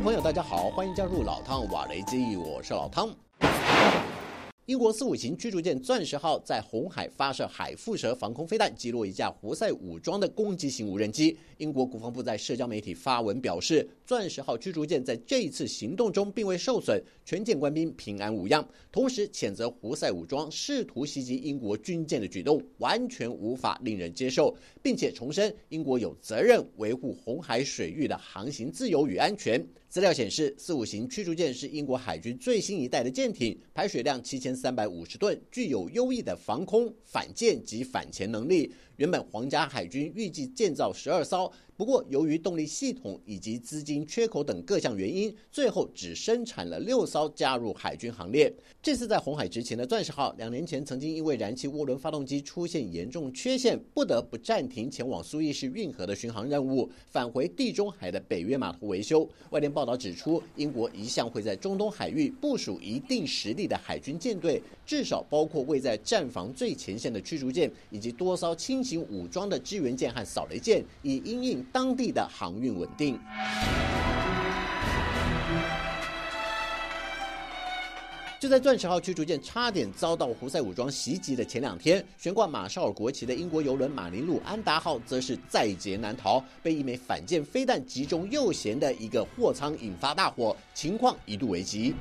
朋友，大家好，欢迎加入老汤瓦雷基，我是老汤。英国四五型驱逐舰“钻石号”在红海发射海蝮蛇防空飞弹，击落一架胡塞武装的攻击型无人机。英国国防部在社交媒体发文表示，“钻石号”驱逐舰在这一次行动中并未受损，全舰官兵平安无恙。同时谴责胡塞武装试图袭击英国军舰的举动完全无法令人接受，并且重申英国有责任维护红海水域的航行自由与安全。资料显示，四五型驱逐舰是英国海军最新一代的舰艇，排水量七千三百五十吨，具有优异的防空、反舰及反潜能力。原本皇家海军预计建造十二艘。不过，由于动力系统以及资金缺口等各项原因，最后只生产了六艘加入海军行列。这次在红海执勤的“钻石号”，两年前曾经因为燃气涡轮发动机出现严重缺陷，不得不暂停前往苏伊士运河的巡航任务，返回地中海的北约码头维修。外电报道指出，英国一向会在中东海域部署一定实力的海军舰队，至少包括位在战防最前线的驱逐舰，以及多艘轻型武装的支援舰和扫雷舰，以因应。当地的航运稳定。就在“钻石号”驱逐舰差点遭到胡塞武装袭击的前两天，悬挂马绍尔国旗的英国邮轮“马林路安达号”则是在劫难逃，被一枚反舰飞弹击中右舷的一个货舱，引发大火，情况一度危急。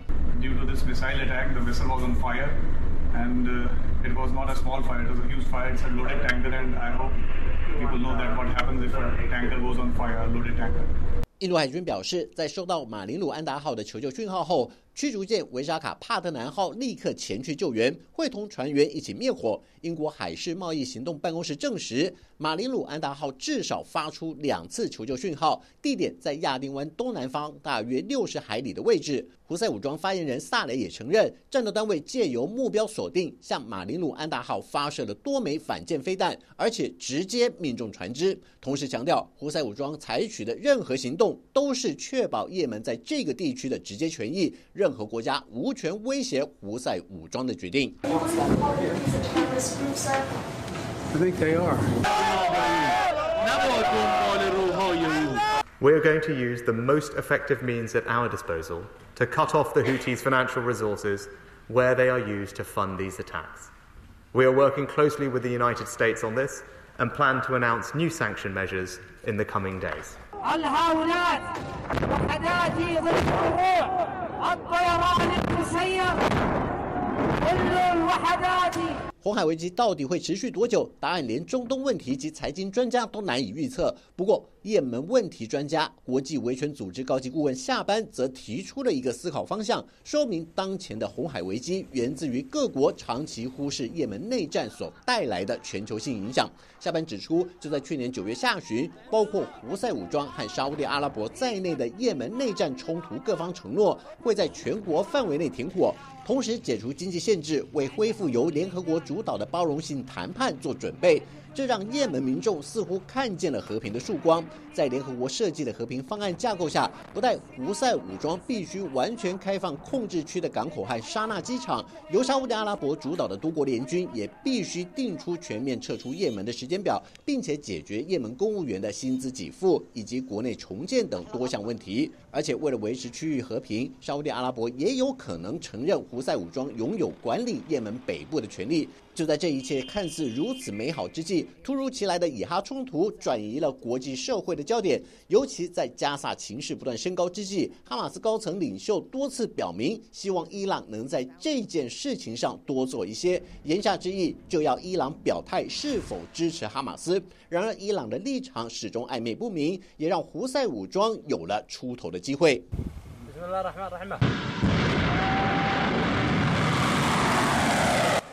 印度海军表示，在收到马林鲁安达号的求救讯号后，驱逐舰维沙卡帕特南号立刻前去救援，会同船员一起灭火。英国海事贸易行动办公室证实，马林鲁安达号至少发出两次求救讯号，地点在亚丁湾东南方大约六十海里的位置。胡塞武装发言人萨雷也承认，战斗单位借由目标锁定向马林鲁安达号发射了多枚反舰飞弹，而且直接命中船只。同时强调，胡塞武装采取的任何行动都是确保也门在这个地区的直接权益。任何国家无权威胁胡塞武装的决定。I think they are. We are going to use the most effective means at our disposal to cut off the Houthis' financial resources where they are used to fund these attacks. We are working closely with the United States on this and plan to announce new sanction measures in the coming days. 红海危机到底会持续多久？答案连中东问题及财经专家都难以预测。不过，也门问题专家、国际维权组织高级顾问夏班则提出了一个思考方向，说明当前的红海危机源自于各国长期忽视也门内战所带来的全球性影响。夏班指出，就在去年九月下旬，包括胡塞武装和沙地阿拉伯在内的也门内战冲突各方承诺会在全国范围内停火。同时解除经济限制，为恢复由联合国主主导的包容性谈判做准备。这让也门民众似乎看见了和平的曙光。在联合国设计的和平方案架构下，不但胡塞武装必须完全开放控制区的港口和沙纳机场，由沙特阿拉伯主导的多国联军也必须定出全面撤出也门的时间表，并且解决也门公务员的薪资给付以及国内重建等多项问题。而且，为了维持区域和平，沙特阿拉伯也有可能承认胡塞武装拥有管理也门北部的权利。就在这一切看似如此美好之际，突如其来的以哈冲突转移了国际社会的焦点。尤其在加萨情势不断升高之际，哈马斯高层领袖多次表明，希望伊朗能在这件事情上多做一些。言下之意，就要伊朗表态是否支持哈马斯。然而，伊朗的立场始终暧昧不明，也让胡塞武装有了出头的机会。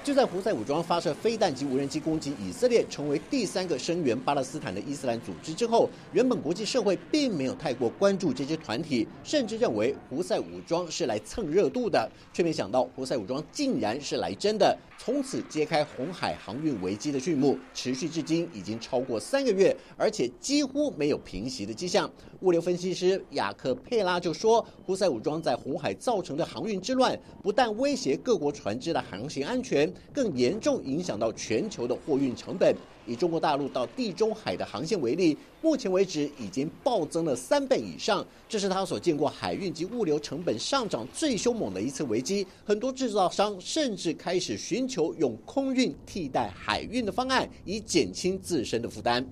就在胡塞武装发射飞弹及无人机攻击以色列，成为第三个声援巴勒斯坦的伊斯兰组织之后，原本国际社会并没有太过关注这些团体，甚至认为胡塞武装是来蹭热度的，却没想到胡塞武装竟然是来真的，从此揭开红海航运危机的序幕，持续至今已经超过三个月，而且几乎没有平息的迹象。物流分析师雅克佩拉就说，胡塞武装在红海造成的航运之乱，不但威胁各国船只的航行安全。更严重影响到全球的货运成本。以中国大陆到地中海的航线为例，目前为止已经暴增了三倍以上，这是他所见过海运及物流成本上涨最凶猛的一次危机。很多制造商甚至开始寻求用空运替代海运的方案，以减轻自身的负担。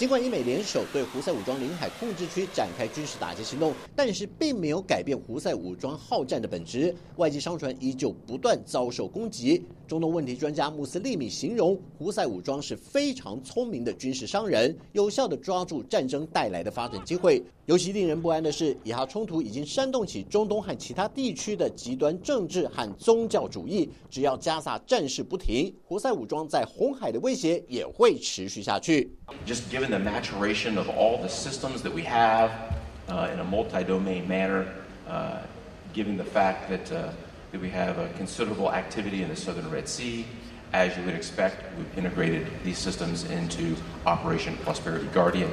尽管英美联手对胡塞武装领海控制区展开军事打击行动，但是并没有改变胡塞武装好战的本质。外籍商船依旧不断遭受攻击。中东问题专家穆斯利米形容胡塞武装是非常聪明的军事商人，有效地抓住战争带来的发展机会。尤其令人不安的是，以哈冲突已经煽动起中东和其他地区的极端政治和宗教主义。只要加萨战事不停，胡塞武装在红海的威胁也会持续下去。Just given the maturation of all the systems that we have uh, in a multi-domain manner, uh, given the fact that uh, that we have a considerable activity in the southern Red Sea. As you would expect, we've integrated these systems into Operation Prosperity Guardian,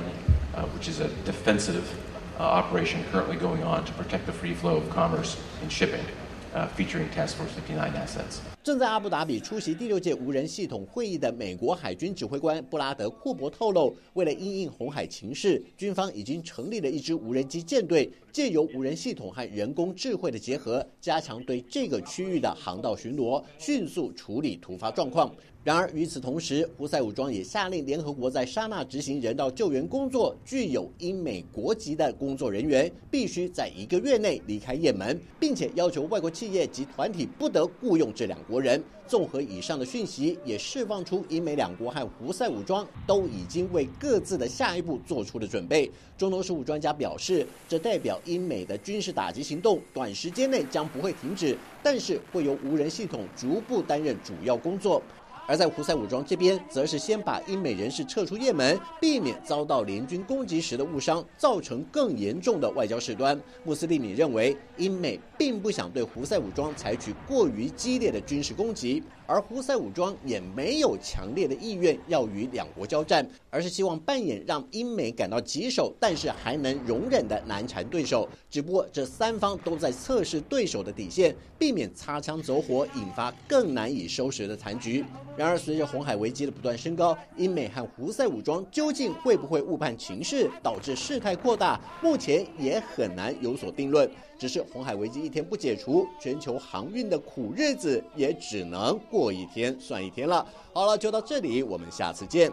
uh, which is a defensive uh, operation currently going on to protect the free flow of commerce and shipping. uh, featuring Task Force 59 assets. 正在阿布达比出席第六届无人系统会议的美国海军指挥官布拉德·库伯透露，为了应应红海情势，军方已经成立了一支无人机舰队，借由无人系统和人工智慧的结合，加强对这个区域的航道巡逻，迅速处理突发状况。然而，与此同时，胡塞武装也下令联合国在沙那执行人道救援工作，具有英美国籍的工作人员必须在一个月内离开也门，并且要求外国企业及团体不得雇佣这两国人。综合以上的讯息，也释放出英美两国和胡塞武装都已经为各自的下一步做出了准备。中东事务专家表示，这代表英美的军事打击行动短时间内将不会停止，但是会由无人系统逐步担任主要工作。而在胡塞武装这边，则是先把英美人士撤出也门，避免遭到联军攻击时的误伤，造成更严重的外交事端。穆斯利米认为，英美并不想对胡塞武装采取过于激烈的军事攻击。而胡塞武装也没有强烈的意愿要与两国交战，而是希望扮演让英美感到棘手，但是还能容忍的难缠对手。只不过这三方都在测试对手的底线，避免擦枪走火，引发更难以收拾的残局。然而，随着红海危机的不断升高，英美和胡塞武装究竟会不会误判情势，导致事态扩大，目前也很难有所定论。只是红海危机一天不解除，全球航运的苦日子也只能过一天算一天了。好了，就到这里，我们下次见。